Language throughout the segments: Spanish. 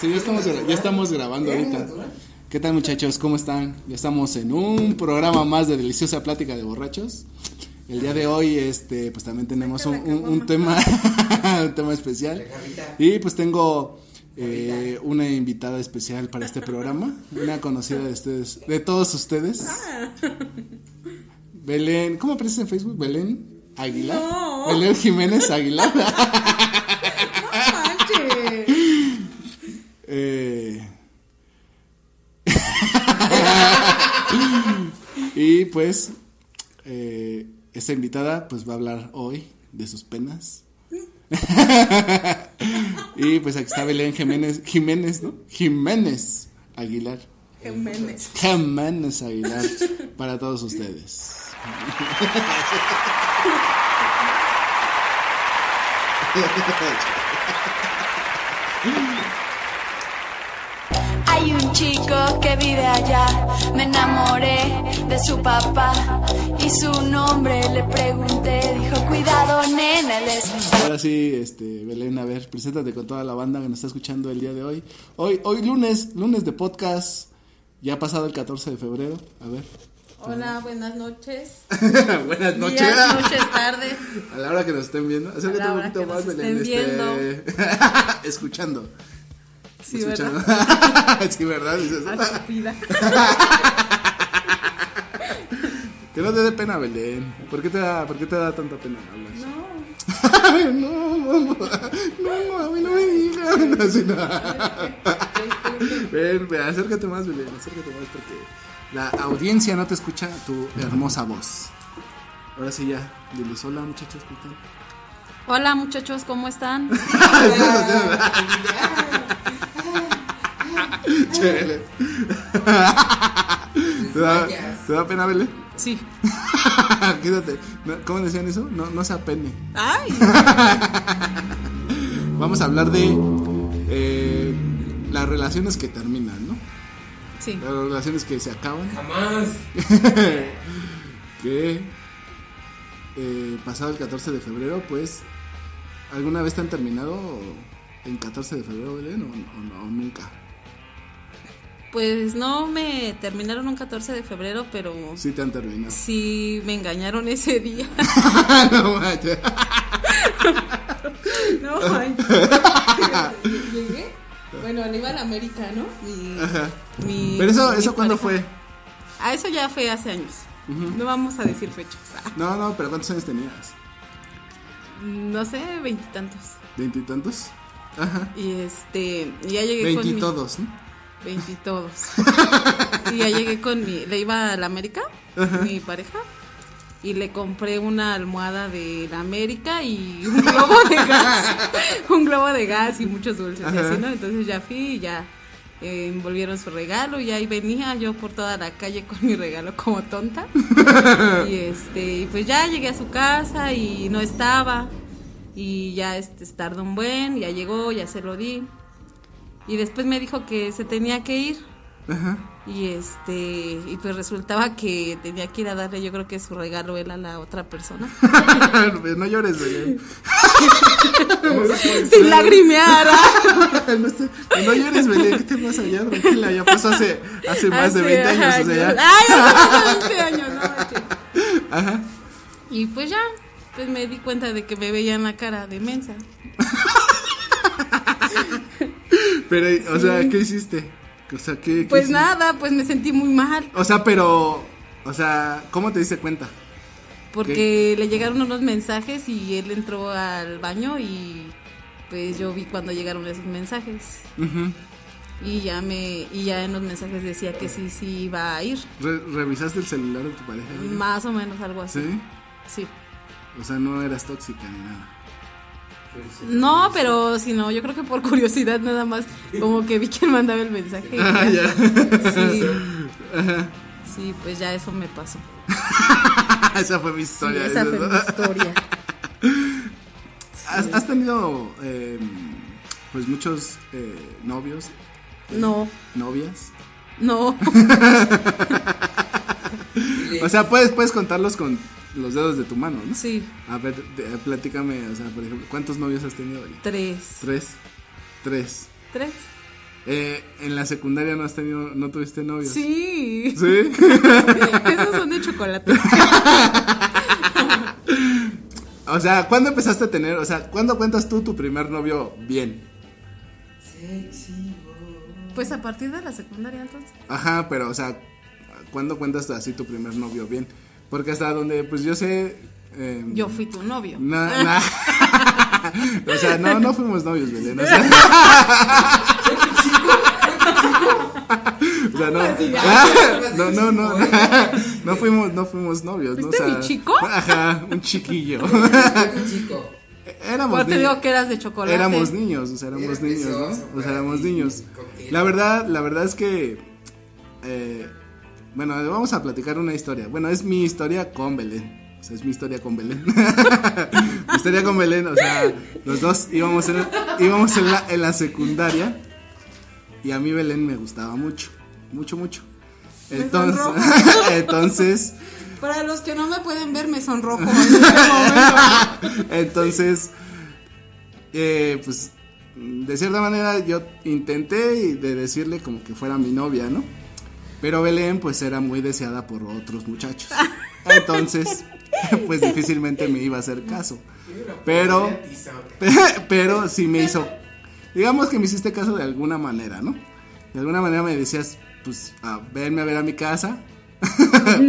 Sí, ya estamos, gra- ya estamos grabando ahorita. ¿Qué tal muchachos? ¿Cómo están? Ya estamos en un programa más de Deliciosa Plática de Borrachos. El día de hoy, este, pues también tenemos un, un- un tema, un tema especial. Y pues tengo eh, una invitada especial para este programa, una conocida de ustedes, de todos ustedes. Belén, ¿cómo aparece en Facebook? Belén Aguilar. No. Belén Jiménez Aguilar. No manches. Eh, y pues eh, esta invitada pues va a hablar hoy de sus penas. y pues aquí está Belén Jiménez, Jiménez, ¿no? Jiménez Aguilar. Jiménez. Jiménez Aguilar para todos ustedes. Chico que vive allá, me enamoré de su papá y su nombre le pregunté, dijo cuidado nena, él es Ahora sí, este, Belén, a ver, preséntate con toda la banda que nos está escuchando el día de hoy. Hoy, hoy lunes, lunes de podcast, ya ha pasado el 14 de febrero, a ver. Hola, buenas noches. Buenas noches. Días, noches, tardes. A la hora que nos estén viendo, acércate A la un hora poquito que más, nos Belén. estén este, escuchando. Sí, escuchando. ¿verdad? sí, ¿verdad? Que no te dé pena, Belén. ¿Por qué te da, por qué te da tanta pena hablar? No. No. No, no me digas. No, sí, no. Ven, ven, acércate más, Belén, acércate más porque la audiencia no te escucha tu hermosa voz. Ahora sí ya, diles hola muchachos, ¿qué tal? Hola muchachos, ¿cómo están? Chévere. ¿Te da, ¿Te da pena, Belén? Sí. Quédate. ¿Cómo decían eso? No, no se apene. Ay. Vamos a hablar de eh, las relaciones que terminan, ¿no? Sí. Las relaciones que se acaban. Jamás. que eh, pasado el 14 de febrero, pues, ¿alguna vez te han terminado en 14 de febrero, Belén, o, o no, o nunca? Pues no me terminaron un 14 de febrero, pero Sí te han terminado. sí me engañaron ese día. no manches. No, ay. Llegué. Bueno, le iba a la América, ¿no? Mi, Ajá. mi- Pero eso, mi eso ¿cuándo fue? Ah, eso ya fue hace años. No vamos a decir fechas. No, no, pero ¿cuántos años tenías? No sé, veintitantos. ¿Veintitantos? Ajá. Y este, y ya llegué con mi... Veintitodos, ¿no? Veintitodos. y ya llegué con mi... Le iba a la América, mi pareja. Y le compré una almohada de la América y un globo de gas. un globo de gas y muchos dulces. y así, ¿no? Entonces ya fui y ya eh, envolvieron su regalo y ahí venía yo por toda la calle con mi regalo como tonta. y este, pues ya llegué a su casa y no estaba. Y ya este, tardó un buen, ya llegó, ya se lo di. Y después me dijo que se tenía que ir. Ajá. Y este, y pues resultaba que tenía que ir a darle, yo creo que su regalo él a la otra persona. no llores, Belén. Sin lagrimear. ¿ah? no, llores, Belén. ¿Qué te pasa ya? Tranquila, ya pasó hace, hace más de 20 Hace años. O sea, ya. Ay, hace 20 años, no. Ajá. Y pues ya, pues me di cuenta de que me veían la cara de mensa. Pero, o sea, ¿qué hiciste? O sea, ¿qué, Pues nada, pues me sentí muy mal. O sea, pero, o sea, ¿cómo te diste cuenta? Porque le llegaron unos mensajes y él entró al baño y, pues yo vi cuando llegaron esos mensajes y ya me y ya en los mensajes decía que sí sí iba a ir, Re- ¿Revisaste el celular de tu pareja? Más o menos algo así. ¿Sí? Sí. O sea, no eras tóxica ni nada. No, pero si no, yo creo que por curiosidad nada más, como que vi quién mandaba el mensaje. Ah, ya. Sí. Sí, pues ya eso me pasó. Esa fue mi Sí, historia. esa fue mi historia. ¿Has, has tenido eh, pues muchos eh, novios, No, novias? no. O sea, puedes, puedes contarlos con los dedos de tu mano, ¿no? Sí, A ver, de- platícame, o sea, por ejemplo, ¿cuántos novios has tenido? ahorita? tres. Tres. Tres. ¿Tres? Eh, en la secundaria no has tenido, no tuviste novios. Sí. ¿Sí? Esos son de chocolate. o sea, ¿cuándo empezaste a tener, o sea, cuándo cuentas tú tu primer novio bien? Pues a partir de la secundaria entonces. Ajá, pero, o sea, ¿cuándo cuentas así tu primer novio bien? Porque hasta donde, pues yo sé... eh, Yo fui tu novio. Na- na- o sea, no, no fuimos novios, Belén. O sea, O sea, no, no, no, no, no fuimos, no fuimos novios, ¿no? O ¿Fuiste sea, mi chico? Ajá, un chiquillo. Éramos Pues te niños. digo que eras de chocolate. Éramos niños, o sea, éramos niños, ¿no? O sea, éramos niños. La verdad, la verdad es que, eh, bueno, vamos a platicar una historia. Bueno, es mi historia con Belén. O sea, es mi historia con Belén. mi historia con Belén, o sea, los dos íbamos en, íbamos en la, en la secundaria y a mí Belén me gustaba mucho, mucho, mucho. Entonces, entonces, Para los que no me pueden ver, me sonrojo en este momento. Entonces, eh, pues, de cierta manera yo intenté de decirle como que fuera mi novia, ¿no? Pero Belén, pues, era muy deseada por otros muchachos. Entonces, pues, difícilmente me iba a hacer caso. Pero, pero sí me hizo, digamos que me hiciste caso de alguna manera, ¿no? De alguna manera me decías, pues, a verme a ver a mi casa,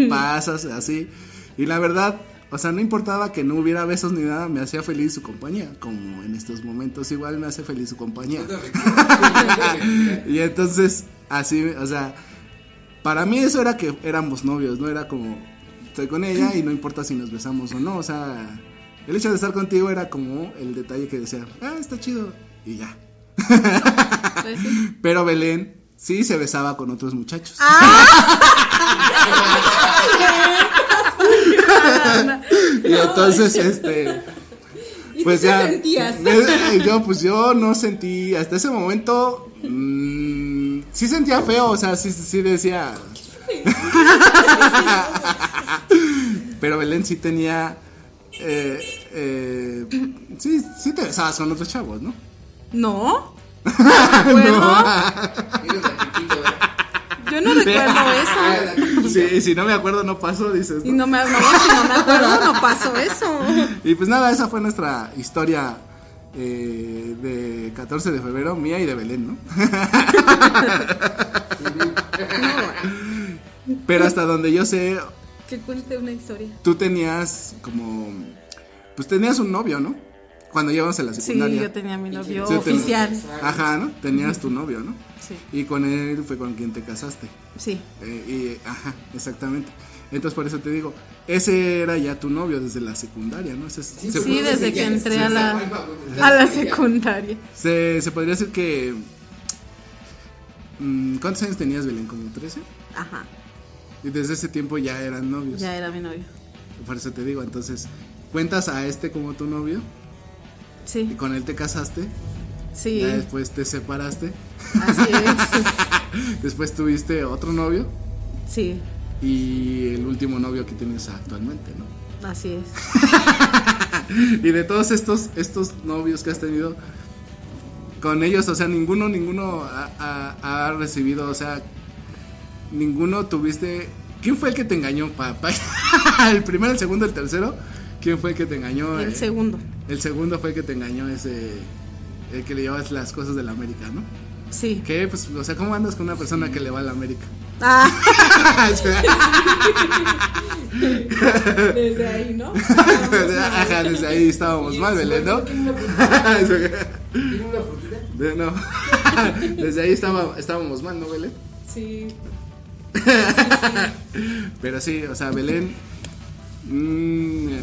pasas así. Y la verdad, o sea, no importaba que no hubiera besos ni nada, me hacía feliz su compañía. Como en estos momentos, igual me hace feliz su compañía. y entonces, así, o sea, para mí eso era que éramos novios, no era como, estoy con ella y no importa si nos besamos o no, o sea, el hecho de estar contigo era como el detalle que decía, ah, está chido, y ya. Pues sí. Pero Belén sí se besaba con otros muchachos. y entonces, este, ¿Y pues tú ya. sentías? Yo, pues yo no sentí, hasta ese momento, sí sentía feo, o sea, sí, sí decía. Pero Belén sí tenía. Eh, eh, sí, sí te besabas con otros chavos, ¿no? No. ¿Recuerdo? Yo no recuerdo eso. Sí, si no me acuerdo, no pasó, dices. Y ¿no? no me, no, si no me acuerdo, no pasó eso. Y pues nada, esa fue nuestra historia eh, de 14 de febrero, mía y de Belén, ¿no? Pero hasta donde yo sé, Que cuente una historia. tú tenías como. Pues tenías un novio, ¿no? Cuando íbamos a la Sí, yo tenía mi novio Sí, ten- oficial. Ajá, ¿no? Tenías tu novio, ¿no? Sí, Y con él fue con quien te casaste. sí. Eh, y, ajá, exactamente. Entonces por eso te digo, ese era ya tu novio desde la secundaria, ¿no? Se, se- Sí, desde que entré a la, a la secundaria. se- se podría decir que... mm, ¿Cuántos años tenías, Belén? ¿Como 13? Ajá, Y desde ese tiempo ya eran novios. ya era mi novio. Por eso te digo, entonces, ¿cuentas a este como tu novio? Y Sí, con él te casaste, sí, ya después te separaste, así es. después tuviste otro novio Sí, y el último novio que tienes actualmente, ¿no? así es. Y de todos estos, estos novios que has tenido, con ellos, o sea, ninguno, ninguno ha, ha- ha recibido, o sea, ninguno tuviste... ¿Quién fue el que te engañó, papá? ¿El primero, el segundo, el tercero? ¿Quién fue el que te engañó? El Eh, segundo. El segundo fue el que te engañó, ese... El que le llevas las cosas de la América, ¿no? Sí. ¿Qué? Pues, o sea, ¿cómo andas con una persona que le va a la América? Ah, desde ahí, ¿no? Ajá, desde ahí estábamos mal, Belén, ¿no? De- no. Desde ahí estaba, estábamos mal, ¿no, Belén? Sí. Pero sí, o sea, Belén. mm, eh,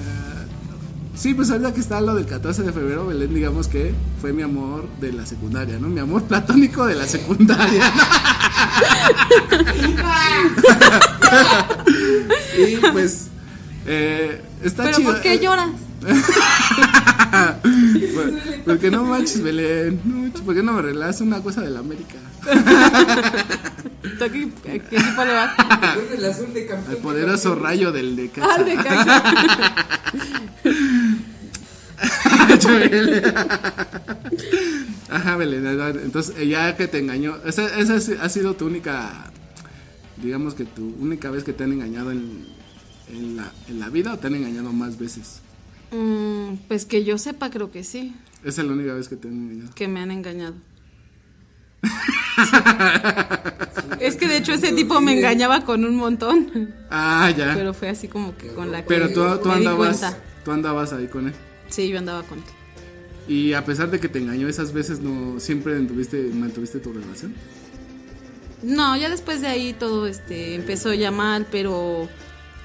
sí, pues ahorita que está lo del 14 de febrero, Belén, digamos que fue mi amor de la secundaria, ¿no? Mi amor platónico de la secundaria. y pues. Eh, está ¿Pero chido. por qué eh, lloras? Porque no manches, Belén. No ¿Por qué no me relajas una cosa de la América? ¿Tú a qué, a qué equipo le vas? el azul de campeón. Al poderoso rayo del de Ah, de Caxa. Ajá, Belén. Entonces, eh, ya que te engañó, esa, esa es- ha sido tu única, digamos que tu única vez que te han engañado en, en, la, en la vida o te han engañado más veces. Mm, pues que yo sepa, creo que sí, Esa es la única vez que te han engañado. que me han engañado. es que de hecho ese tipo me engañaba con un montón, Ah, ya. Pero, pero fue así como que con la que tú, tú me andabas, tú andabas ahí con él. Sí, yo andaba con él. Y a pesar de que te engañó esas veces, no siempre mantuviste, mantuviste tu relación. No, ya después de ahí todo este empezó ya mal, pero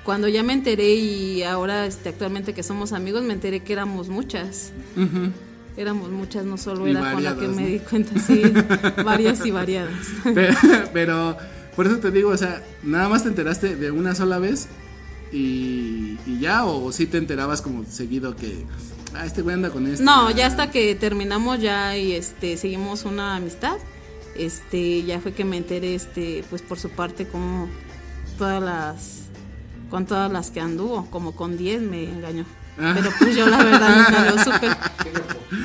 cuando ya me enteré y ahora este actualmente que somos amigos me enteré que éramos muchas. Éramos muchas, no solo Y era con la que variadas, me di cuenta, sí, varias y variadas. Pero, pero, por eso te digo, o sea, nada más te enteraste de una sola vez y, y ya, o si te enterabas como seguido que, ah, este güey anda con este. No, ya hasta que terminamos ya y este seguimos una amistad, este ya fue que me enteré este pues por su parte como todas las con todas las que anduvo, como con 10 me engañó. Ah. Pero pues yo la verdad nunca lo supe.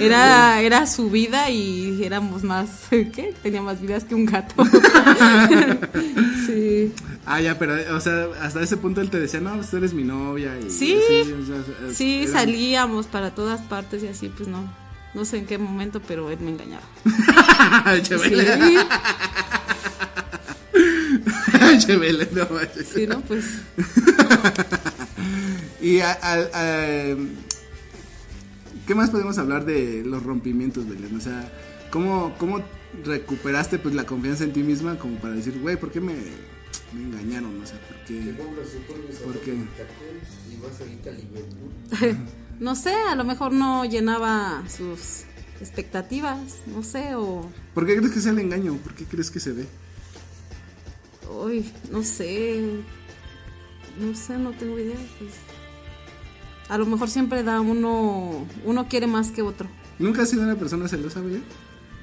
Era era su vida y éramos más ¿qué? Tenía más vidas que un gato. sí. Ah, ya, pero, o sea, hasta ese punto él te decía, no, pues tú eres mi novia. Y Sí, así, o sea, Sí, era- salíamos para todas partes y así pues no. No sé en qué momento, pero él me engañaba. Sí. Chévere, no manches. Sí, ¿no? Pues Y a- a- a- ¿qué más podemos hablar de los rompimientos, Belén? O sea, ¿cómo, cómo recuperaste pues la confianza en ti misma como para decir, güey, ¿por qué me, me engañaron? O sea, ¿por qué? ¿Por qué? Y vas ahorita a Liverpool. no sé, a lo mejor no llenaba sus expectativas, no sé, o ¿Por qué crees que sea el engaño? ¿Por qué crees que se ve? Uy, no sé. No sé, no tengo idea, pues. A lo mejor siempre da uno uno quiere más que otro. ¿Nunca has sido una persona celosa, Belén?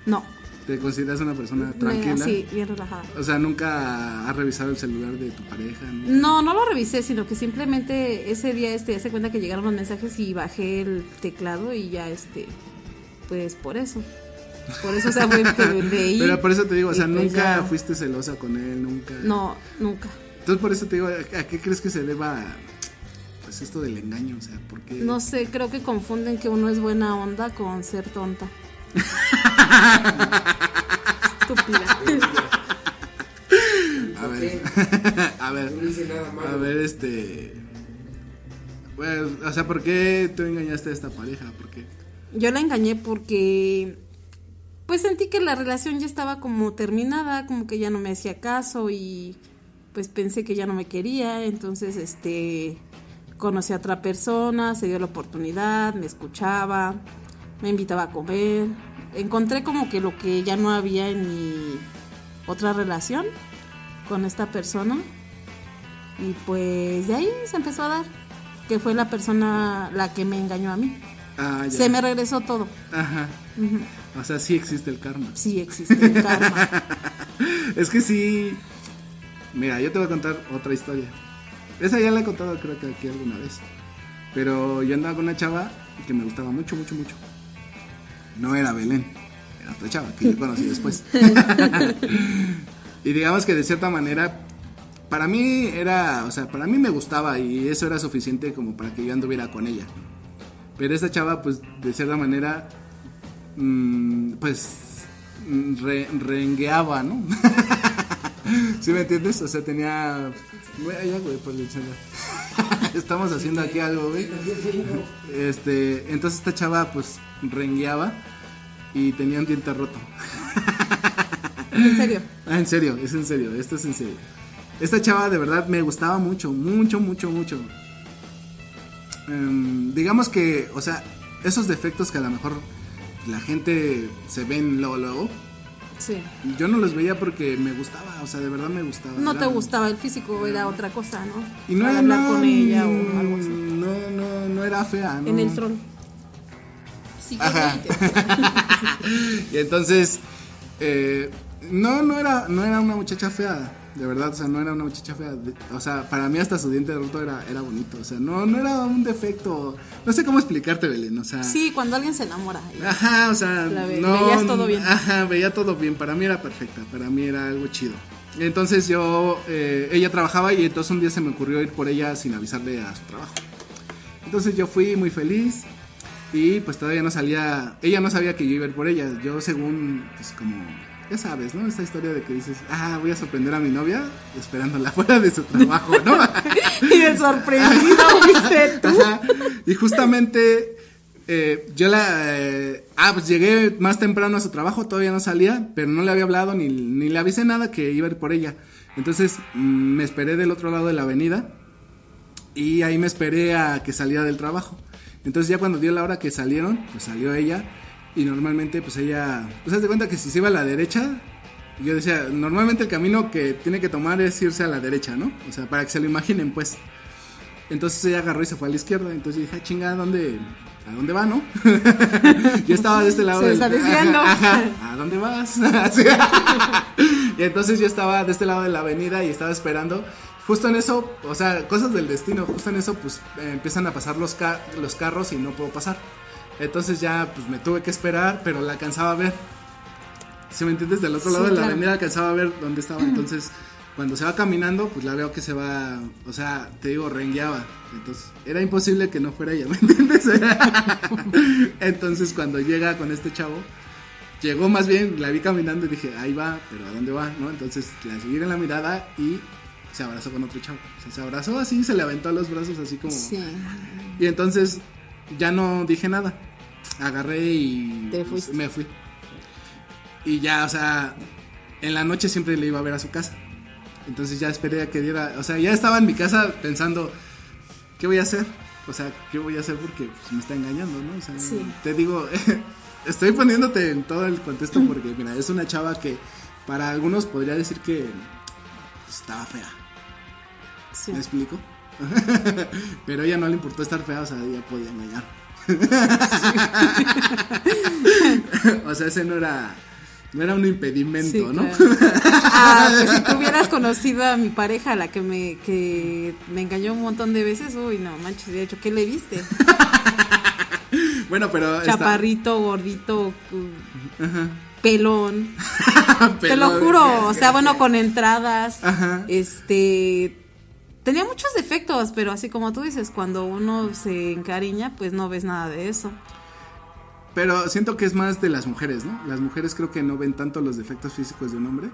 No. ¿Te consideras una persona tranquila? Sí, bien relajada. O sea, ¿nunca has revisado el celular de tu pareja? ¿no? No, no lo revisé, sino que simplemente ese día este se cuenta que llegaron los mensajes y bajé el teclado y ya este pues por eso. Por eso o sea, fue que leí. Pero por eso te digo, o sea, pues nunca ya. fuiste celosa con él, nunca. No, nunca. Entonces por eso te digo, ¿a qué crees que se deba pues esto del engaño? O sea, ¿por qué? No sé, creo que confunden que uno es buena onda con ser tonta. Estúpida. A ver, a ver, a ver, este... Bueno, o sea, ¿por qué tú engañaste a esta pareja? ¿Por qué? Yo la engañé porque pues sentí que la relación ya estaba como terminada, como que ya no me hacía caso y pues pensé que ya no me quería, entonces este conocí a otra persona, se dio la oportunidad, me escuchaba, me invitaba a comer, encontré como que lo que ya no había en mi otra relación con esta persona y pues de ahí se empezó a dar, que fue la persona la que me engañó a mí. Ah, ya. Se me regresó todo. Ajá. O sea, sí existe el karma. Sí existe el karma. es que sí... Mira, yo te voy a contar otra historia. Esa ya la he contado creo que aquí alguna vez. Pero yo andaba con una chava que me gustaba mucho, mucho, mucho. No era Belén, era otra chava que yo conocí después. y digamos que de cierta manera, para mí era, o sea, para mí me gustaba y eso era suficiente como para que yo anduviera con ella. Pero esta chava, pues, de cierta manera, pues, mm, re- rengueaba, ¿no? ¿Sí me entiendes? O sea, tenía... Güey, por. Estamos haciendo aquí algo, güey. Este, entonces esta chava, pues, rengueaba y tenía un diente roto. En serio. Ah, en serio, es en serio, esto es en serio. Esta chava de verdad me gustaba mucho, mucho, mucho, mucho. Em, digamos que, o sea, esos defectos que a lo mejor la gente se ven luego, luego, Sí. yo no los veía porque me gustaba, o sea, de verdad me gustaba. No Era- te gustaba el físico, era otra cosa, ¿no? Y no era hablar no, con ella o algo así. No, no, no era fea, ¿no? En el trono. Sí, Ajá. y entonces, eh, no, no era, no era una muchacha fea, de verdad, o sea, no era una muchacha fea. de- o sea, para mí hasta su diente roto era, era bonito, o sea, no, no era un defecto, no sé cómo explicarte, Belén, o sea. Sí, cuando alguien se enamora. Ajá, o sea, La ve- no, veías todo bien. Ajá, veía todo bien. Para mí era perfecta, para mí era algo chido. Entonces yo, eh, ella trabajaba y entonces un día se me ocurrió ir por ella sin avisarle a su trabajo. Entonces yo fui muy feliz y pues todavía no salía, ella no sabía que yo iba a ir por ella. Yo según, pues como, ya sabes, ¿no? Esta historia de que dices, ah, voy a sorprender a mi novia esperándola fuera de su trabajo, ¿no? y el sorprendido, ¿viste tú? Ajá. Y justamente eh, yo la... eh, ah, pues llegué más temprano a su trabajo, todavía no salía, pero no le había hablado ni, ni le avisé nada que iba a ir por ella. Entonces mm, me esperé del otro lado de la avenida y ahí me esperé a que saliera del trabajo. Entonces ya cuando dio la hora que salieron, pues salió ella y normalmente pues ella, pues haz de cuenta que si se iba a la derecha, yo decía, normalmente el camino que tiene que tomar es irse a la derecha, ¿no? O sea, para que se lo imaginen pues. Entonces ella agarró y se fue a la izquierda. Entonces dije, ah, chinga, ¿a dónde, ¿a dónde va, no? Yo estaba de este lado. Se del- está desviando. Ajá, ajá, ¿A dónde vas? Y entonces yo estaba de este lado de la avenida y estaba esperando. Justo en eso, o sea, cosas del destino, justo en eso, pues eh, empiezan a pasar los, ca- los carros y no puedo pasar. Entonces ya, pues me tuve que esperar, pero la alcanzaba a ver. Si me entiendes, del otro Sí, lado de la claro. avenida alcanzaba a ver dónde estaba. Entonces, cuando se va caminando, pues la veo que se va, o sea, te digo, rengueaba. Entonces, era imposible que no fuera ella, ¿me entiendes? Entonces, cuando llega con este chavo, llegó más bien, la vi caminando y dije, ahí va, pero ¿a dónde va? ¿No? Entonces, la seguí en la mirada y se abrazó con otro chavo. O sea, se abrazó así, se le aventó a los brazos así como... Sí. Y entonces, ya no dije nada. Agarré y Te pues, fuiste. me fui. Y ya, o sea, en la noche siempre le iba a ver a su casa. Entonces ya esperé a que diera, o sea, ya estaba en mi casa pensando, ¿qué voy a hacer? O sea, ¿qué voy a hacer? Porque pues, me está engañando, ¿no? O sea, Sí. te digo, estoy poniéndote en todo el contexto porque, mira, es una chava que para algunos podría decir que estaba fea. sí. ¿Me explico? Pero a ella no le importó estar fea, o sea, ella podía engañar. o sea, ese no era, no era un impedimento, Sí, ¿no? claro. Ah, pues si tú hubieras conocido a mi pareja, la que me, que me engañó un montón de veces, uy, no manches, de hecho, ¿qué le viste? bueno, pero... está- Chaparrito, gordito, uh, pelón. Te lo juro, o sea, bueno, con entradas, Ajá. este, tenía muchos defectos, pero así como tú dices, cuando uno se encariña, pues no ves nada de eso. Pero siento que es más de las mujeres, ¿no? Las mujeres creo que no ven tanto los defectos físicos de un hombre.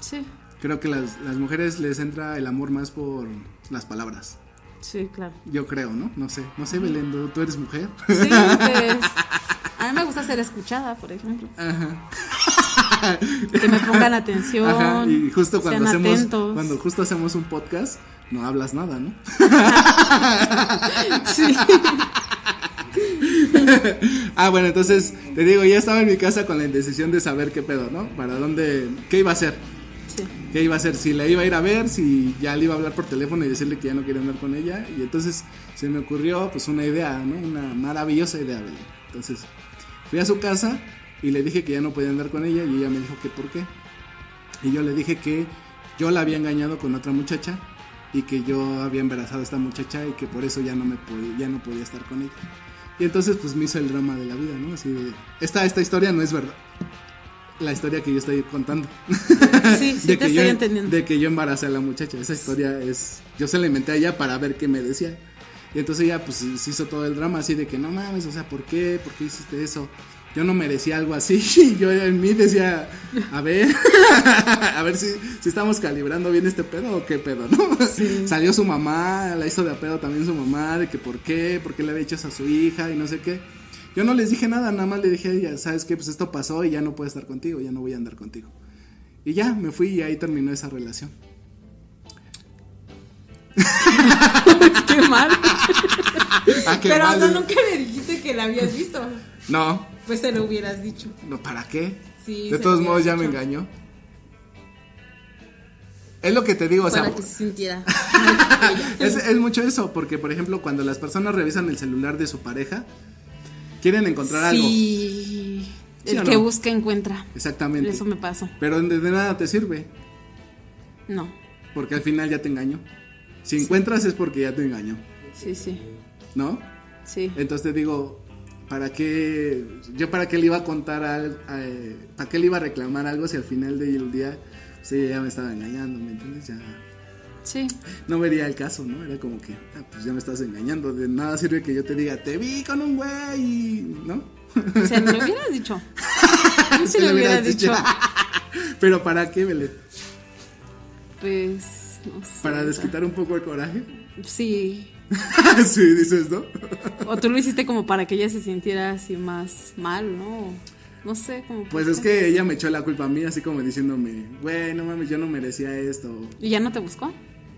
Sí, Creo que las, las mujeres les entra el amor más por las palabras. sí, claro. Yo creo, ¿no? No sé. No sé, Belén, ¿tú- ¿tú eres mujer? Sí, pues, a mí me gusta ser escuchada, por ejemplo. Ajá. Que me pongan atención. Ajá, y justo cuando hacemos atentos. cuando justo hacemos un podcast no hablas nada, ¿no? Sí. Ah, bueno, entonces te digo, ya estaba en mi casa con la indecisión de saber qué pedo, ¿no? Para dónde qué iba a hacer. Sí. ¿Qué iba a hacer? Si la iba a ir a ver, si ya le iba a hablar por teléfono y decirle que ya no quería andar con ella. Y entonces se me ocurrió pues una idea, ¿no? Una maravillosa idea, Belén. Entonces fui a su casa y le dije que ya no podía andar con ella y ella me dijo que por qué. Y yo le dije que yo la había engañado con otra muchacha y que yo había embarazado a esta muchacha y que por eso ya no me podía, ya no podía estar con ella. Y entonces pues me hizo el drama de la vida, ¿no? Así de, esta, esta historia no es verdad. La historia que yo estoy contando. Sí, sí, de, te que estoy yo, entendiendo. de que yo embaracé a la muchacha. Esa historia es. Yo se la inventé a ella para ver qué me decía. Y entonces ella, pues, se hizo todo el drama así de que no mames, o sea, ¿por qué? ¿Por qué hiciste eso? Yo no merecía algo así. Yo en mí decía, a ver, a ver si, si estamos calibrando bien este pedo o qué pedo, ¿no? Salió su mamá, la hizo de a pedo también su mamá, de que por qué, por qué le había hecho eso a su hija y no sé qué. Yo no les dije nada, nada más le dije a ella, ¿sabes qué? Pues esto pasó y ya no puedo estar contigo, ya no voy a andar contigo. Y ya, me fui y ahí terminó esa relación. Qué mal. Ah, qué Pero mal. hasta nunca le dijiste que la habías visto. No, Pues te lo hubieras dicho. no, ¿para qué? Sí, de todos modos ya me engañó. Es lo que te digo, o sea, Para que se sintiera. es, es mucho eso, porque por ejemplo, cuando las personas revisan el celular de su pareja, quieren encontrar algo. Sí. ¿Sí El que no? busca encuentra. Exactamente. Eso me pasó. Pero de, de nada te sirve, No. porque al final ya te engañó. Si encuentras es porque ya te engañó, Sí, sí. ¿no? Sí. Entonces te digo, ¿para qué? Yo para qué le iba a contar algo, eh, ¿para qué le iba a reclamar algo si al final del día, sí, ya me estaba engañando, ¿me entiendes? Ya Sí. no vería el caso, ¿no? Era como que, ah, pues ya me estás engañando, de nada sirve que yo te diga, te vi con un güey, ¿no? Sea, me lo hubieras dicho. Yo Te lo lo hubiera hubieras dicho. Pero ¿para qué, Belén? Pues, no sé. ¿Para desquitar un poco el coraje? Sí. sí, dices, ¿no? O tú lo hiciste como para que ella se sintiera así más mal, ¿no? No sé, como. Pues es que ella me echó la culpa a mí, así como diciéndome, güey, no mames, yo no merecía esto. ¿Y ya no te buscó?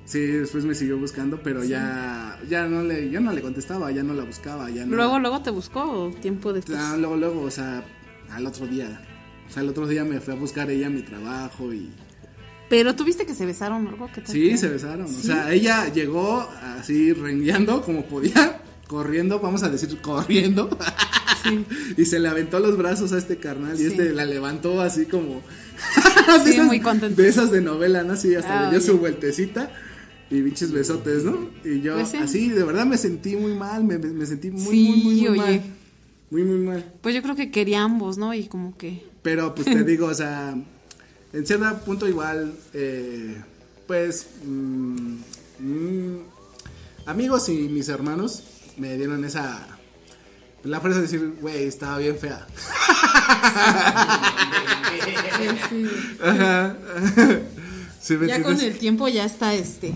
Sí, después me siguió buscando, pero ya, ya no le, yo no le contestaba, ya no la buscaba, ya no. Luego, luego te buscó o tiempo después. Ah, luego, luego, o sea, al otro día. O sea, el otro día me fue a buscar ella a mi trabajo y... Pero tuviste que se besaron algo que Sí, se besaron. O sea, ella llegó así rengueando como podía, corriendo, vamos a decir corriendo. y se le aventó los brazos a este carnal y este la levantó así como... Sí, de esas- muy contento. De esas de novela, ¿no? Así hasta Ah, le dio oye. su vueltecita y pinches besotes, ¿no? Y yo Pues sí. así, de verdad me sentí muy mal, me, me sentí muy, Sí, muy, muy, muy oye. mal. Muy, muy mal. Pues yo creo que quería ambos, ¿no? Y como que. Pero pues te digo, o sea, en cierto punto igual, eh, pues, mm, mm, amigos y mis hermanos me dieron esa, la fuerza de decir, güey, estaba bien fea. Ajá. Sí, ¿me Ya con el tiempo ya está este.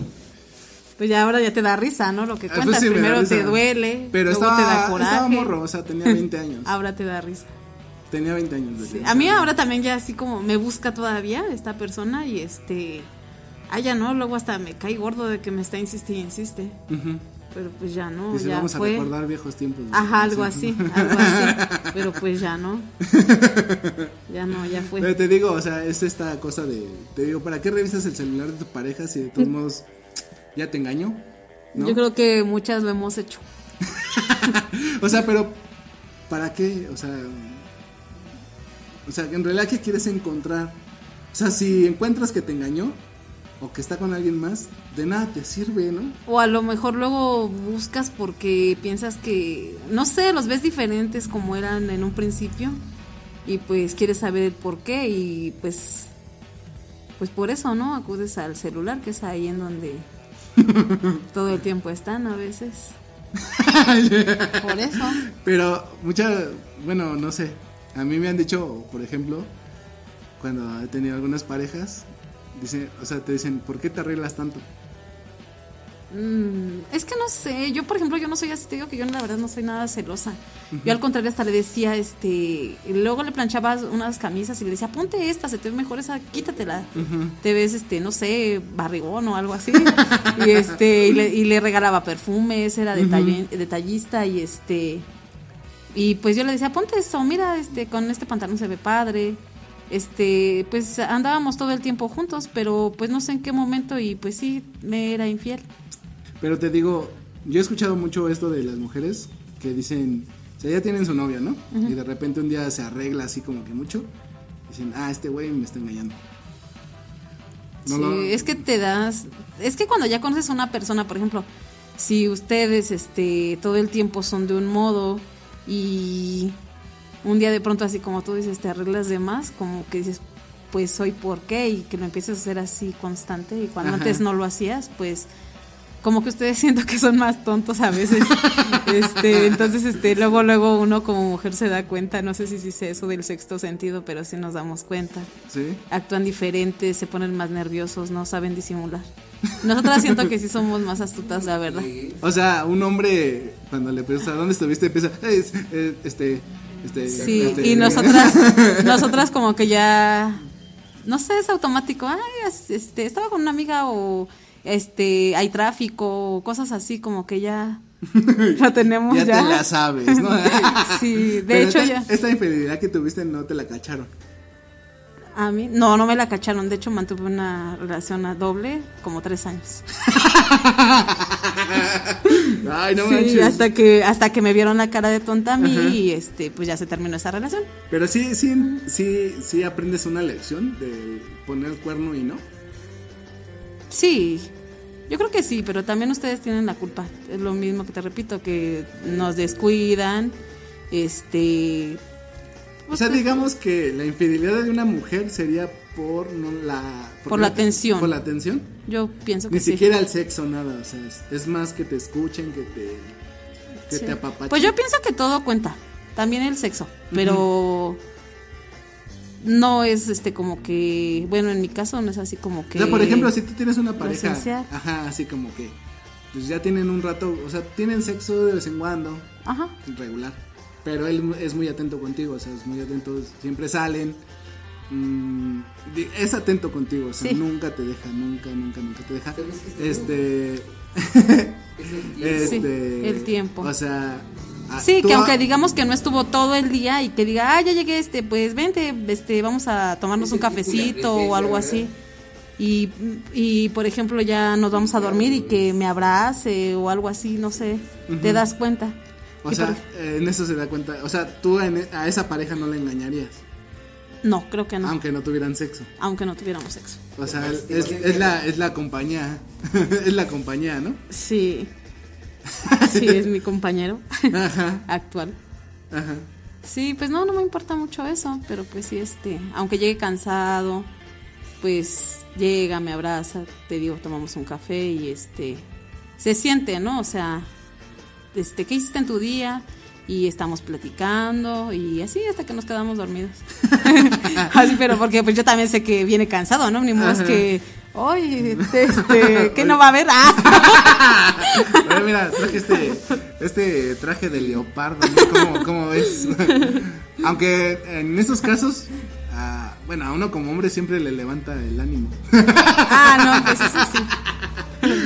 Pues ya ahora ya te da risa, ¿no? Lo que Ah, pues cuentas. sí, Primero te duele, Pero luego estaba, te da coraje. estaba morro, o sea, tenía 20 años. Ahora te da risa. Tenía 20 años. de Sí, A mí ahora también ya así como me busca todavía esta persona y este. Ah, ya no, luego hasta me cae gordo de que me está insiste y insiste. Pero pues ya no, Dice, ya vamos a fue. recordar viejos tiempos. Ajá, algo Sí. así, algo así. Pero pues ya no. Ya no, ya fue. Pero te digo, o sea, es esta cosa de. Te digo, ¿para qué revisas el celular de tu pareja si de todos modos ya te engañó? ¿no? Yo creo que muchas lo hemos hecho. O sea, pero ¿para qué? O sea, o sea, en realidad, ¿qué quieres encontrar? O sea, si encuentras que te engañó o que está con alguien más, de nada te sirve, ¿no? O a lo mejor luego buscas porque piensas que, no sé, los ves diferentes como eran en un principio y pues quieres saber el por qué y pues, pues por eso, ¿no? Acudes al celular que es ahí en donde todo el tiempo están a veces. Por eso. Pero mucha, bueno, no sé. A mí me han dicho, por ejemplo, cuando he tenido algunas parejas, dice, o sea, te dicen, ¿por qué te arreglas tanto? Mm, es que no sé, yo por ejemplo, yo no soy así, te digo que yo la verdad no soy nada celosa. Yo al contrario hasta le decía, este, luego le planchaba unas camisas y le decía, ponte esta, se te ve mejor esa, quítatela. Te ves, este, no sé, barrigón o algo así. y este, y le, y le regalaba perfumes, era detallista y este, y pues yo le decía, ponte esto, mira, este, con este pantalón se ve padre. Este, pues andábamos todo el tiempo juntos, pero pues no sé en qué momento y pues sí, me era infiel. Pero te digo, yo he escuchado mucho esto de las mujeres que dicen, o sea, ya tienen su novia, ¿no? Y de repente un día se arregla así como que mucho. Dicen, ah, este güey me está engañando. No sí, es que te das, es que cuando ya conoces a una persona, por ejemplo, si ustedes este todo el tiempo son de un modo y un día de pronto así como tú dices, te arreglas de más, como que dices, pues hoy por qué y que lo empieces a hacer así constante y cuando Ajá. antes no lo hacías, pues como que ustedes siento que son más tontos a veces. este, entonces, este, luego, luego uno como mujer se da cuenta, no sé si dice eso del sexto sentido, pero sí nos damos cuenta. Sí. Actúan diferentes, se ponen más nerviosos, no saben disimular. Nosotras siento que sí somos más astutas, la verdad. O sea, un hombre, cuando le preguntas, ¿dónde estuviste? Empieza, "Es- eh, este, este. Sí, este". y nosotras, nosotras como que ya, no sé, es automático. Ay, es- este, estaba con una amiga o este, hay tráfico, o cosas así, como que ya lo tenemos ya, ya. te la sabes, ¿no? Sí, de Pero hecho esta, ya. Esta infidelidad que tuviste no te la cacharon. A mí, no, no me la cacharon. De hecho, mantuve una relación a doble como tres años. Ay, no sí, manches. hasta que, hasta que me vieron la cara de tonta a mí Ajá. y este, pues ya se terminó esa relación. Pero sí, sí, sí, sí aprendes una lección de poner el cuerno y no. Sí, yo creo que sí, pero también ustedes tienen la culpa. Es lo mismo que te repito, que nos descuidan, este... O sea, digamos que la infidelidad de una mujer sería por no la Por la atención. Por la atención. Yo pienso que Ni sí. siquiera el sexo, nada. O sea, es, es más que te escuchen, que te, que Sí. te apapachen. Pues yo pienso que todo cuenta, también el sexo, pero no es este como que, bueno, en mi caso no es así como que... O sea, por ejemplo, si tú tienes una pareja, ajá, así como que, pues ya tienen un rato, o sea, tienen sexo de vez en cuando, Ajá. regular, pero él es muy atento contigo, o sea, es muy atento, siempre salen, mm, es atento contigo, o sea, Sí. nunca te deja, nunca, nunca, nunca te deja, ¿Sabes qué es este, Es el tiempo. este, el tiempo. o sea, Sí, que aunque digamos que no estuvo todo el día y que diga, ah, ya llegué, este, pues vente, este, vamos a tomarnos un cafecito o algo así. Y, y, por ejemplo, ya nos vamos a dormir y que me abrace o algo así, no sé, te das cuenta. O sea, por- eh, en eso se da cuenta, o sea, tú en- e, a esa pareja no la engañarías, no, creo que no, aunque, aunque no tuvieran sexo. no tuviéramos sexo. O sea, es, es la, es la compañía, es la compañía, ¿no? Sí, sí, es mi compañero Ajá, actual. ajá. Sí, pues no, no me importa mucho eso, pero pues sí, este, aunque llegue cansado, pues llega, me abraza, te digo, tomamos un café y este, se siente, ¿no? O sea, este, ¿qué hiciste en tu día? Y estamos platicando y así hasta que nos quedamos dormidos. así, pero porque pues yo también sé que viene cansado, ¿no? Ni Ajá. que, oye, este, ¿qué no va a haber? Ah. Mira, traje este, este traje de leopardo, ¿no? ¿Cómo, cómo ves? Aunque en esos casos, ah, bueno, a uno como hombre siempre le levanta el ánimo. ah, no, pues eso sí.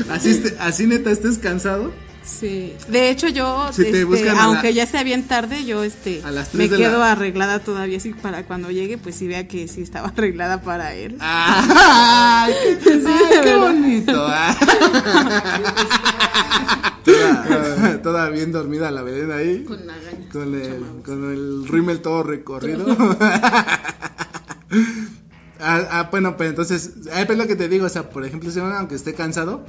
Así, así neta estés cansado. Sí, de hecho yo, Si este, aunque la- ya sea bien tarde, yo este A las me quedo la- arreglada todavía así para cuando llegue, pues sí vea que sí estaba arreglada para él. ¡Ay, qué, ay, qué bonito! ah. toda, toda bien dormida la Belén ahí. Con la gaña. Con el, con el rímel todo recorrido. ah, ah, bueno, pero entonces, ah, pues lo que te digo, o sea, por ejemplo, si uno, aunque esté cansado,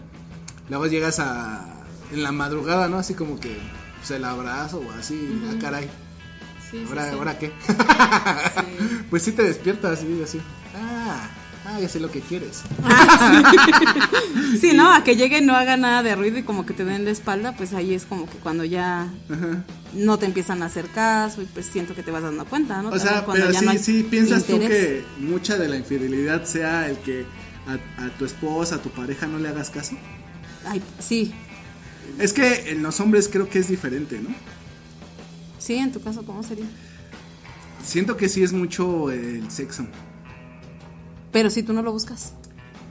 luego llegas a en la madrugada, ¿no? Así como que pues, el abrazo o así, ah, caray. Sí, sí, ¿Ahora, sí. ¿ahora qué? pues sí te despiertas así, así. Ah, ah, ya sé lo que quieres. Sí, no, a que llegue y no haga nada de ruido y como que te den la espalda, pues ahí es como que cuando ya no te empiezan a hacer caso y pues siento que te vas dando cuenta, ¿no? O sea, cuando pero ya sí, no sí, piensas tú interés. que mucha de la infidelidad sea el que a, a tu esposa, a tu pareja no le hagas caso. Ay, sí, Es que en los hombres creo que es diferente, ¿no? sí, en tu caso, ¿cómo sería? Siento que sí es mucho el sexo. Pero si tú no lo buscas.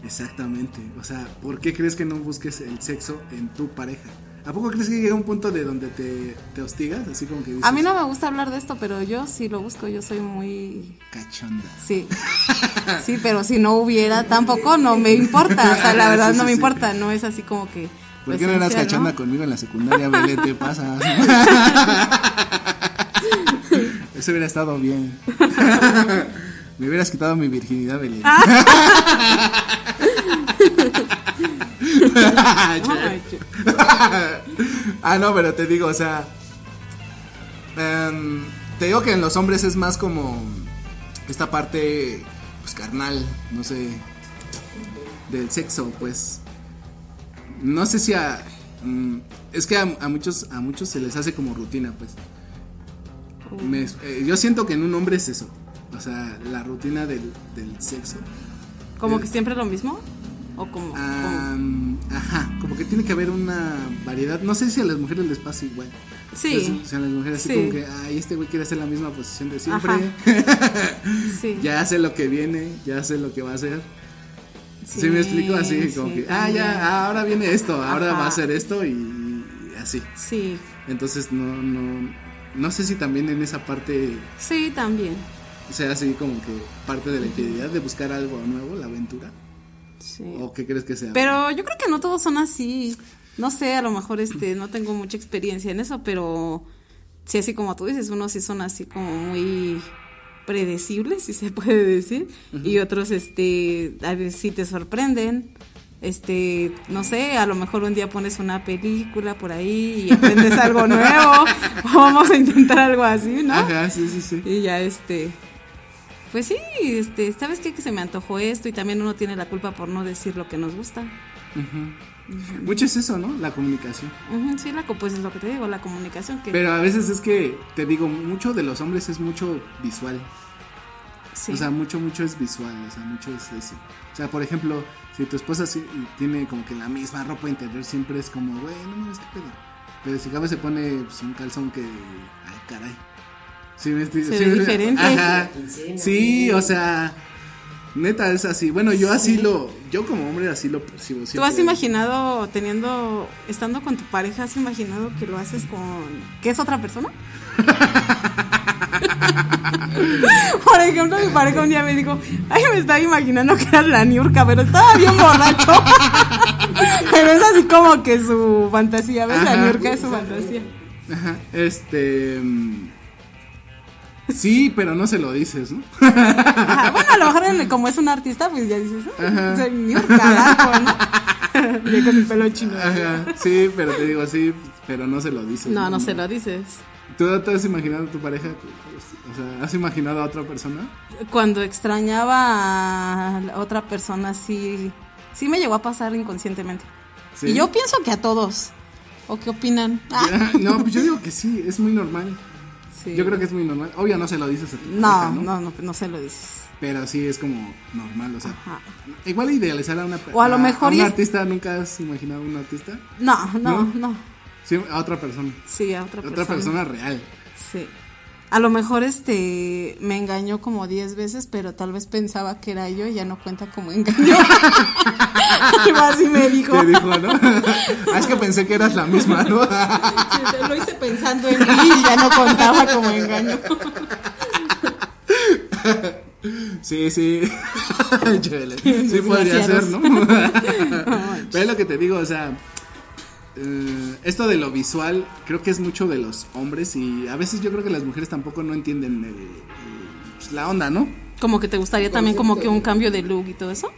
Exactamente. O sea, ¿por qué crees que no busques el sexo en tu pareja? ¿A poco crees que llega un punto de donde te, te hostigas? Así como que dices, A mí no me gusta hablar de esto, pero yo sí lo busco, yo soy muy Cachonda. Sí. Sí, pero si no hubiera, tampoco no me importa. O sea, la verdad Sí, no me sí. importa. No es así como que. ¿Por qué no eras cachonda ¿no? conmigo en la secundaria, Belén? Te pasa. Eso hubiera estado bien. Me hubieras quitado mi virginidad, Belén. Che. ah, no, pero te digo, o sea. em, te digo que en los hombres es más como esta parte, pues carnal, no sé, del sexo, pues. No sé si a. mm, es que a, a muchos a muchos se les hace como rutina, pues. Me- eh, yo siento que en un hombre es eso. O sea, la rutina del, del sexo. ¿Como Eh. que siempre lo mismo? ¿O como? Ah, ajá, como que tiene que haber una variedad. No sé si a las mujeres les pasa igual. Sí. Entonces, o sea, a las mujeres así Sí. como que, ay, este güey quiere hacer la misma posición de siempre. sí. ya sé lo que viene, ya sé lo que va a hacer. Sí, Sí, me explico así, como sí, que, ah, ya, ahora viene esto, ahora Ajá. va a hacer esto y, y así. Sí, Entonces, no, no, no sé si también en esa parte sí, también. sea así como que parte de la infidelidad de buscar algo nuevo, la aventura. Sí. ¿O qué crees que sea? Pero yo creo que no todos son así. No sé, a lo mejor este no tengo mucha experiencia en eso, pero sí así como tú dices, unos sí son así como muy predecibles, si se puede decir, y otros este a veces sí te sorprenden. Este, no sé, a lo mejor un día pones una película por ahí y aprendes algo nuevo, o vamos a intentar algo así, ¿no? Ajá, sí, sí, sí. Y ya este pues sí, este, ¿sabes qué? Que se me antojó esto y también uno tiene la culpa por no decir lo que nos gusta. Mucho es eso, ¿no? La comunicación. Sí, la, pues es lo que te digo, la comunicación que Pero a veces es que, te digo, mucho de los hombres es mucho visual. sí. O sea, mucho, mucho es visual, o sea, mucho es eso. O sea, por ejemplo, si tu esposa sí- tiene como que la misma ropa interior, siempre es como, güey, no mames, qué pedo. Pero si cabe se pone pues, un calzón que, ay, caray. Sí, me estoy- Se sí, ve me- diferente. Ajá. Sí, o sea, neta es así. Bueno, yo así lo, yo como hombre así lo percibo. ¿Tú has imaginado teniendo, estando con tu pareja, has imaginado que lo haces con, que es otra persona? Por ejemplo, mi pareja un día me dijo, ay, me estaba imaginando que era la Niurka, pero estaba bien borracho. pero es así como que su fantasía, ¿ves? La Ajá. Niurka es su fantasía. Ajá, este. Sí, pero no se lo dices, ¿no? Ajá, bueno, a lo mejor como es un artista, pues ya dices, "Ah, soy Niurka, carajo, ¿no? Ya con el pelo chino. Ajá, sí, pero te digo sí, pero no se lo dices. No, no se lo dices. ¿Tú te has imaginado a tu pareja? O sea, ¿has imaginado a otra persona? Cuando extrañaba a otra persona, sí, sí me llegó a pasar inconscientemente. Sí. Y yo pienso que a todos. ¿O qué opinan? Ah, No, pues yo digo que sí, es muy normal. Sí. Yo creo que es muy normal. Obvio no se lo dices a tu No, pareja, no, no, no se lo dices. Pero sí es como normal, o sea. Ajá. Igual idealizar a una O a lo mejor un es- artista, ¿nunca has imaginado a un artista? No, no, ¿No? no. Sí, a otra persona. Sí, a otra A persona. otra persona real. Sí. A lo mejor este me engañó como 10 veces, pero tal vez pensaba que era yo y ya no cuenta como engaño. Algo así me dijo. Te dijo, ¿no? Ah, es que pensé que eras la misma, ¿no? Sí, Lo hice pensando en mí y ya no contaba como engaño. Sí, sí. Sí podría ser. ¿no? Pero es lo que te digo, o sea, eh, esto de lo visual creo que es mucho de los hombres y a veces yo creo que las mujeres tampoco no entienden el- el- pues, la onda, ¿no? Como que te gustaría también como que un cambio de look y todo eso.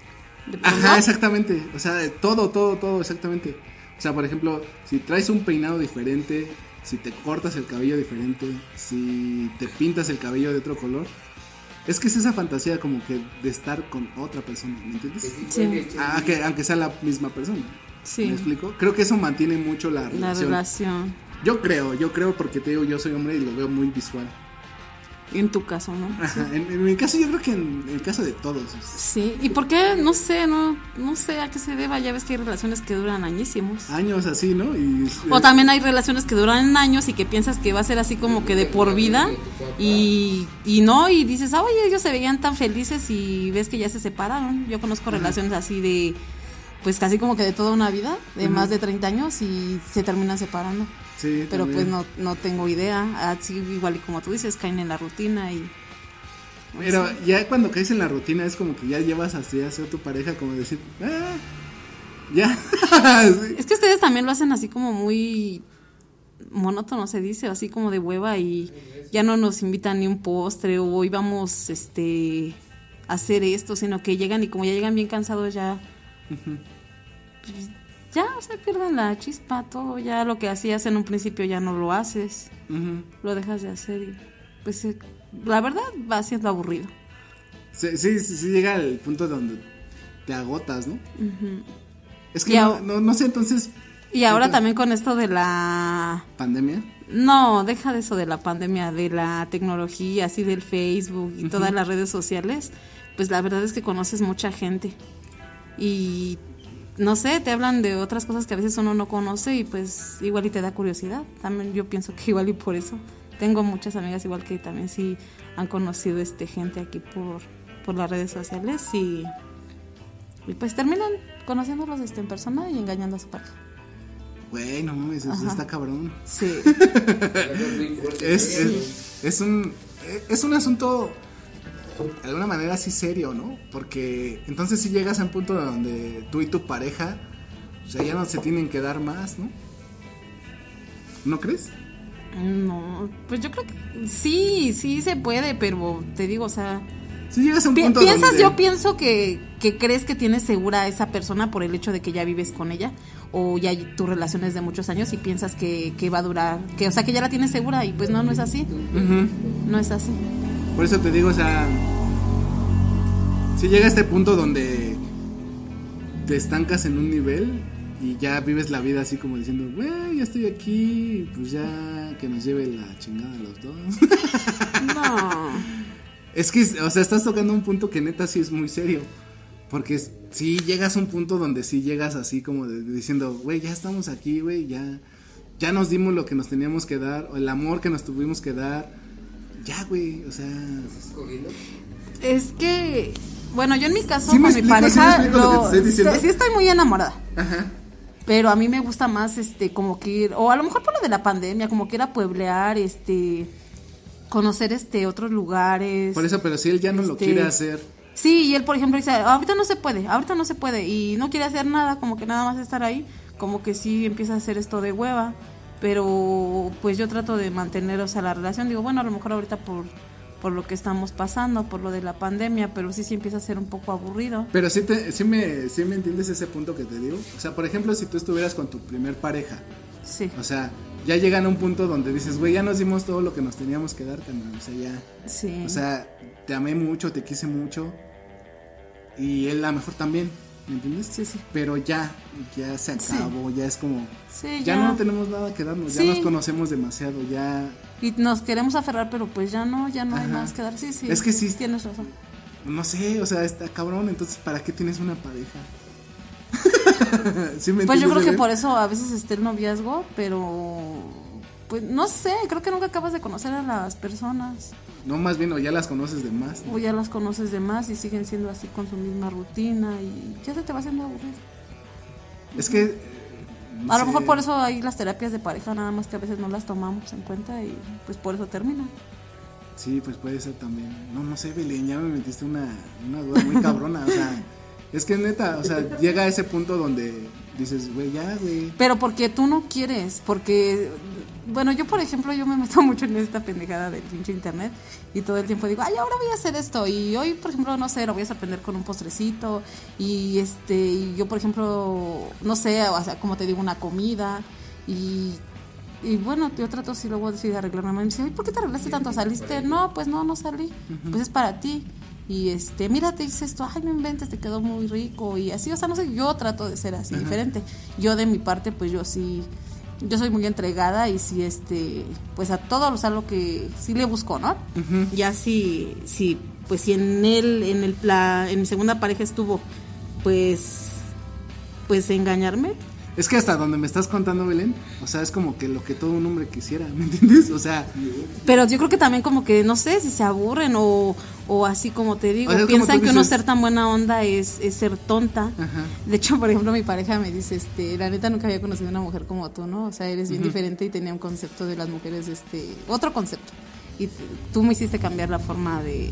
Ajá, exactamente. O sea, todo, todo, todo, exactamente. O sea, por ejemplo, si traes un peinado diferente, si te cortas el cabello diferente, si te pintas el cabello de otro color, es que es esa fantasía como que de estar con otra persona, ¿me entiendes? Sí, Ah, que, aunque sea la misma persona. Sí. ¿Me explico? Creo que eso mantiene mucho la La relación. relación. Yo creo, yo creo porque te digo, yo soy hombre y lo veo muy visual. En tu caso, ¿no? Ajá, en, en mi caso yo creo que en, en el caso de todos. Sí. ¿Y por qué? No sé, no, no sé a qué se deba. Ya ves que hay relaciones que duran añísimos. Años así, ¿no? Y, O también hay relaciones que duran años y que piensas que va a ser así como que de por vida y, y no, y dices, ah, oye, ellos se veían tan felices y ves que ya se separaron. Yo conozco relaciones así de, pues casi como que de toda una vida, de más de 30 años y se terminan separando. sí, Pero pues no, no tengo idea, así igual y como tú dices, caen en la rutina y... Pero ya cuando caes en la rutina es como que ya llevas así a ser tu pareja, como decir, ah, ya. Sí. Es que ustedes también lo hacen así como muy monótono se dice, así como de hueva y ya no nos invitan ni un postre o hoy vamos este a hacer esto, sino que llegan y como ya llegan bien cansados ya pues, ya, o sea, pierden la chispa, todo, ya lo que hacías en un principio ya no lo haces, lo dejas de hacer y pues eh, la verdad va siendo aburrido. sí, sí, llega el punto donde te agotas, ¿no? Es que no, no, no sé, entonces, Y ahora Entonces- también con esto de la... pandemia. No, deja de eso de la pandemia, de la tecnología, así del Facebook y todas las redes sociales, pues la verdad es que conoces mucha gente. Y no sé, te hablan de otras cosas que a veces uno no conoce y pues igual y te da curiosidad. También yo pienso que igual y por eso. Tengo muchas amigas igual que también sí han conocido este gente aquí por, por las redes sociales y, y pues terminan conociéndolos este, en persona y engañando a su pareja. Güey, no mames, eso Ajá. está cabrón. Sí. Es, es, es un, es un asunto de alguna manera así serio, ¿no? Porque entonces si llegas a un punto donde tú y tu pareja, o sea, ya no se tienen que dar más, ¿no? ¿No crees? No, pues yo creo que sí, sí se puede, pero te digo, o sea, Si llegas a un pi- punto piensas, donde... yo pienso que, que crees que tienes segura a esa persona por el hecho de que ya vives con ella o ya tu relación es de muchos años y piensas que, que va a durar, que o sea, que ya la tienes segura y pues no, no es así, no es así. Por eso te digo, o sea, si llega a este punto donde te estancas en un nivel y ya vives la vida así como diciendo, güey, ya estoy aquí, pues ya que nos lleve la chingada a los dos. No. es que, o sea, estás tocando un punto que neta sí es muy serio. Porque si llegas a un punto donde sí llegas así como de- de diciendo, güey, ya estamos aquí, güey, ya, ya nos dimos lo que nos teníamos que dar, o el amor que nos tuvimos que dar. Ya, güey, o sea... Es que, bueno, yo en mi caso Sí con mi explico, pareja, lo te sí estoy muy enamorada. Ajá. Pero a mí me gusta más, este, como que ir, o a lo mejor por lo de la pandemia, como que ir a pueblear, este, conocer, este, otros lugares. Por eso, pero si él ya no lo Este, quiere hacer, Sí, y él, por ejemplo, dice, ahorita no se puede, ahorita no se puede, y no quiere hacer nada, como que nada más estar ahí, como que sí empieza a hacer esto de hueva, pero pues yo trato de mantener, o sea, la relación, digo, bueno, a lo mejor ahorita por, por lo que estamos pasando, por lo de la pandemia, pero sí, sí empieza a ser un poco aburrido. pero sí, te, sí, me, sí me entiendes ese punto que te digo. O sea, por ejemplo, si tú estuvieras con tu primer pareja, Sí, o sea, ya llegan a un punto donde dices, güey, ya nos dimos todo lo que nos teníamos que dar, carnal. O sea, ya, sí. o sea, te amé mucho, te quise mucho, y él a lo mejor también, ¿me entiendes? Sí, sí. Pero ya, ya se Sí. acabó, ya es como, Sí, ya, ya. no tenemos nada que darnos, ya nos conocemos demasiado, ya, Y nos queremos aferrar, pero pues ya no, ya no hay más que dar. Sí, sí. Es que sí. Tienes razón. no sé, o sea, está cabrón, entonces, ¿para qué tienes una pareja? ¿Sí me Pues yo creo que por eso a veces esté el noviazgo, pero pues no sé, creo que nunca acabas de conocer a las personas. No, más bien, o ya las conoces de más. ¿no? O ya las conoces de más y siguen siendo así con su misma rutina y ya se te va haciendo aburrido. Es que. no A lo mejor por eso hay las terapias de pareja, nada más que a veces no las tomamos en cuenta y pues por eso termina. Sí, pues puede ser también. No, no sé, Belén, ya me metiste una, una duda muy cabrona. o sea, es que neta, o sea, llega a ese punto donde dices, güey, ya, güey. Pero porque tú no quieres, porque, bueno, yo por ejemplo, yo me meto mucho en esta pendejada del pinche internet y todo el tiempo digo, ay, ahora voy a hacer esto y hoy, por ejemplo, no sé, lo voy a sorprender con un postrecito y este, y yo por ejemplo, no sé, o sea, como te digo, una comida y... Y bueno, yo trato si luego decir arreglarme. Me dice, "Ay, ¿por qué te arreglaste tanto? ¿Saliste? No, pues no, no salí. Pues es para ti. Y este, mira, te hice esto, ay, no inventes, te quedó muy rico. Y así, o sea, no sé, yo trato de ser así, diferente. Yo de mi parte, pues yo sí, yo soy muy entregada y sí, este, pues a todo, o sea, lo que sí le busco, ¿no? Ya sí, sí, pues si en él, en el la, en mi segunda pareja estuvo, pues, pues engañarme, Es que hasta donde me estás contando, Belén, o sea, es como que lo que todo un hombre quisiera, ¿me entiendes? O sea, Pero yo creo que también como que, no sé, si se aburren o, o así como te digo, O sea, como piensan que uno ser tan buena onda es, es ser tonta. Ajá. De hecho, por ejemplo, mi pareja me dice, este, la neta nunca había conocido una mujer como tú, ¿no? O sea, eres bien diferente y tenía un concepto de las mujeres, este, otro concepto. Y tú me hiciste cambiar la forma de,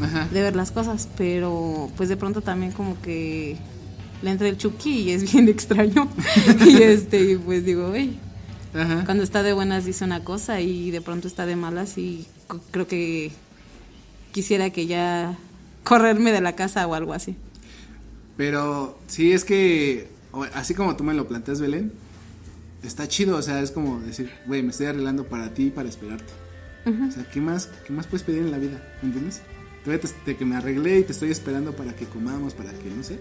ajá. de ver las cosas, pero pues de pronto también como que le entra el chuki y es bien extraño. y este, pues digo, "Ey, Ajá. cuando está de buenas dice una cosa y de pronto está de malas y creo que quisiera que ya correrme de la casa o algo así. Pero sí, es que, así como tú me lo planteas, Belén, está chido, o sea, es como decir, güey, me estoy arreglando para ti y para esperarte. O sea, ¿qué más, ¿qué más puedes pedir en la vida? ¿Me entiendes? te- que me arreglé y te estoy esperando para que comamos, para que, no sé.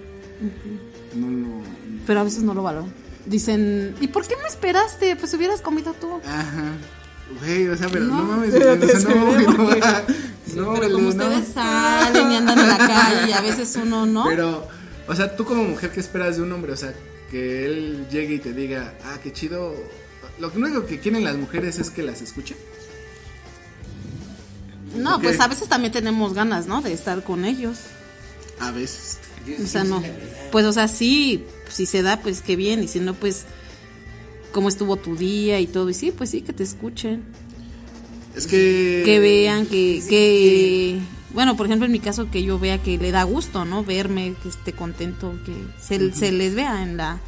No lo... Pero a veces no lo valoran. Dicen, ¿y por qué me esperaste? Pues hubieras comido tú. Ajá. Güey, o sea, pero no, No, mames, pero o sea, no, güey, no, porque- Sí, no, pero como no. ustedes salen y andan en la calle y a veces uno no. Pero, o sea, tú como mujer, ¿qué esperas de un hombre? O sea, que él llegue y te diga, ah, qué chido. Lo único que quieren las mujeres es que las escuchen. no, pues a veces también tenemos ganas, ¿no? De estar con ellos. A veces. O sea, no. Pues, o sea, sí, si se da, pues qué bien. Y si no, pues, cómo estuvo tu día y todo. Y sí, pues sí, que te escuchen. Es que. Que vean, que, que. Bueno, por ejemplo, en mi caso, que yo vea que le da gusto, ¿no? Verme, que esté contento, que se, se les vea en la,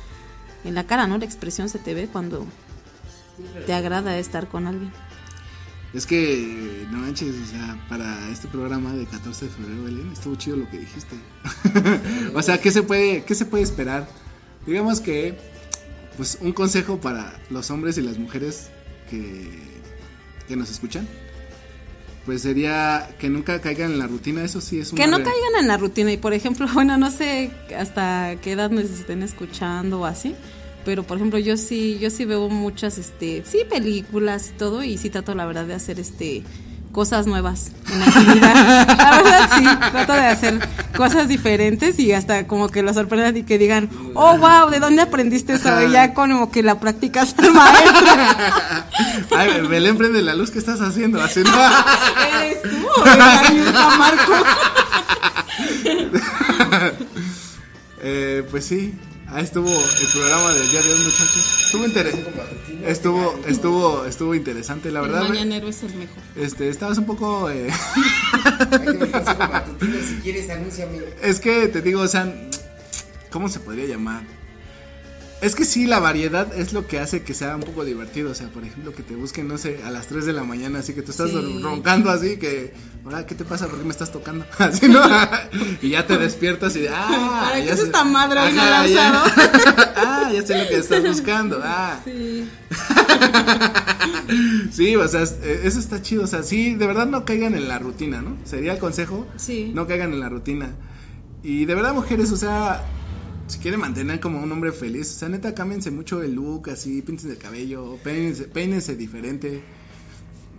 en la cara, ¿no? La expresión se te ve cuando te agrada estar con alguien. Es que, no manches, o sea, para este programa de 14 de febrero, Belén, estuvo chido lo que dijiste. o sea, ¿qué se, puede, ¿qué se puede esperar? Digamos que, pues, un consejo para los hombres y las mujeres que, que nos escuchan, pues sería que nunca caigan en la rutina, eso sí es una Que no caigan en la rutina y por ejemplo, bueno, no sé hasta qué edad nos estén escuchando o así, pero por ejemplo, yo sí yo sí veo muchas este, sí películas y todo y sí trato la verdad de hacer este cosas nuevas en la actividad. La verdad sí, trato de hacer cosas diferentes y hasta como que lo sorprendan y que digan, "Oh, wow, ¿de dónde aprendiste eso?" Y ya como que la practicas al maestro. Ay, Belén, prende la luz, ¿qué estás haciendo? ¿no? Eres tú, Marco. Eh, pues sí, ahí estuvo el programa del día de hoy, muchachos. Estuvo interesante. Estuvo, estuvo, estuvo interesante, la El verdad. mañanero es el mejor. Este, estabas un poco. eh, Si quieres, anúnciame. es que te digo, o sea, ¿cómo se podría llamar? Es que sí, la variedad es lo que hace que sea un poco divertido. O sea, por ejemplo, que te busquen, no sé, a las 3 de la mañana, así que tú estás Sí. roncando así, que, ahora, ¿qué te pasa? ¿Por qué me estás tocando? Así, ¿no? y ya te despiertas y, ah, ¿Para qué es esta madre ya. ah, ya sé lo que estás buscando. Ah. Sí. Sí, o sea, eh, eso está chido. O sea, sí, de verdad no caigan en la rutina, ¿no? Sería el consejo. Sí. No caigan en la rutina. Y de verdad, mujeres, o sea, si quieren mantener como un hombre feliz, o sea, neta, cámbiense mucho el look, así, píntense el cabello, peínense, peínense diferente.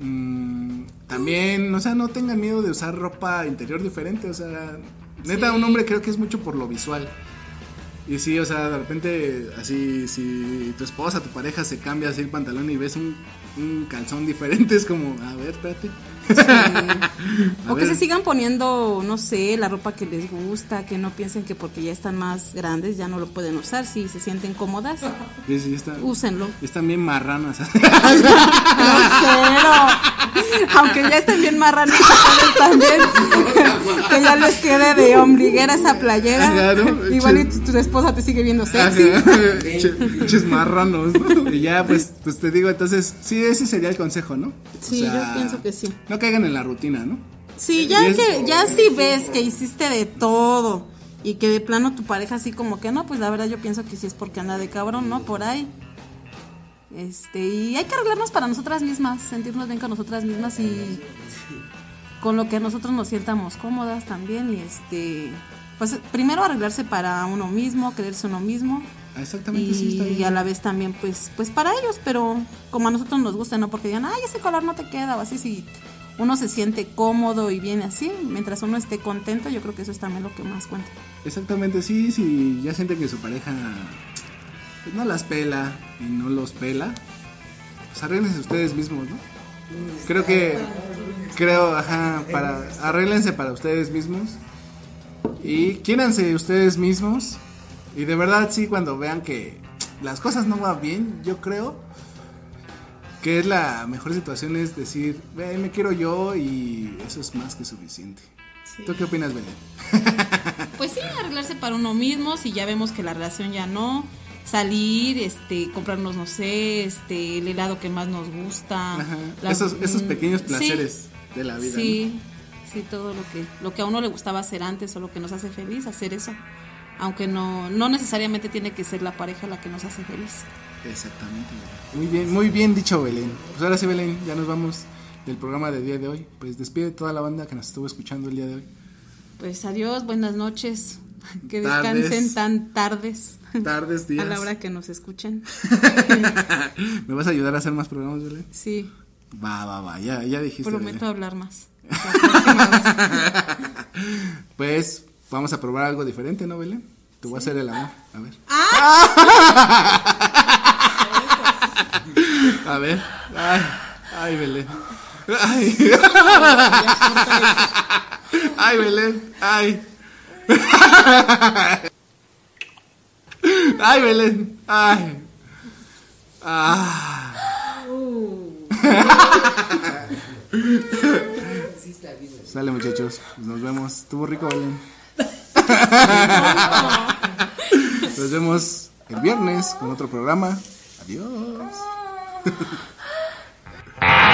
Mm, también, o sea, no tengan miedo de usar ropa interior diferente, o sea, neta, Sí. un hombre creo que es mucho por lo visual. Y sí, o sea, de repente, así, si tu esposa, tu pareja se cambia así el pantalón y ves un, un calzón diferente, es como, a ver, espérate. O que ver. se sigan poniendo, no sé, la ropa que les gusta, que no piensen que porque ya están más grandes ya no lo pueden usar. Si se sienten cómodas, Sí, sí, está- úsenlo. están bien marranas. Aunque ya estén bien ustedes también. que ya les quede de ombliguera esa playera. ¿no? Igual y tu, tu esposa te sigue viendo sexy. Che- Pinches marranos, ¿no? Y ya, pues, pues te digo, entonces, sí, ese sería el consejo, ¿no? O Sí, sea, yo pienso que sí. No caigan en la rutina, ¿no? Sí, ya Y es- que ya si ves que hiciste de todo y que de plano tu pareja así como que no, pues la verdad yo pienso que sí es porque anda de cabrón, ¿no? Por ahí. Este, y hay que arreglarnos para nosotras mismas, sentirnos bien con nosotras mismas y con lo que nosotros nos sientamos cómodas también y este pues primero arreglarse para uno mismo, creerse uno mismo Ah, Exactamente, sí, está y, bien. a la vez también pues pues para ellos, pero como a nosotros nos gusta, no porque digan, "Ay, ese color no te queda" o así si uno se siente cómodo y viene así, mientras uno esté contento, yo creo que eso es también lo que más cuenta. Exactamente, sí, si ya siente que su pareja pues, no las pela y no los pela, pues arréglense ustedes mismos, ¿no? Creo que, creo, ajá, para, arréglense para ustedes mismos y quiéranse ustedes mismos y de verdad sí, cuando vean que las cosas no van bien, yo creo que es la mejor situación es decir, "Ve, me quiero yo y eso es más que suficiente. ¿Tú qué opinas, Belén? Pues sí, arreglarse para uno mismo, si ya vemos que la relación ya no, salir, este, comprarnos, no sé, este, el helado que más nos gusta. La- esos, esos mm, pequeños sí, placeres de la vida. Sí, sí, todo lo que, lo que a uno le gustaba hacer antes o lo que nos hace feliz, hacer eso. Aunque no, no necesariamente tiene que ser la pareja la que nos hace feliz. Exactamente. Belén. Muy bien, muy bien dicho, Belén. Pues ahora sí, Belén, ya nos vamos. del programa de día de hoy. Pues despide toda la banda que nos estuvo escuchando el día de hoy. Pues adiós, buenas noches. Que Tardes. descansen tan tardes. Tardes, días. A la hora que nos escuchen. ¿Me vas a ayudar a hacer más programas, Belén? Sí, Va, va, va, ya, ya dijiste. prometo Belén. hablar más. Pues vamos a probar algo diferente, ¿no, Belén? Te voy a hacer el amor. A ver. A ver. Ay, ay, Belén. Ay. Ay, Belén. Ay. Ay, Belén. Ay. Ah. Sale, muchachos. Nos vemos. Estuvo rico, Belén. Nos vemos el viernes con otro programa. Adiós. Ah!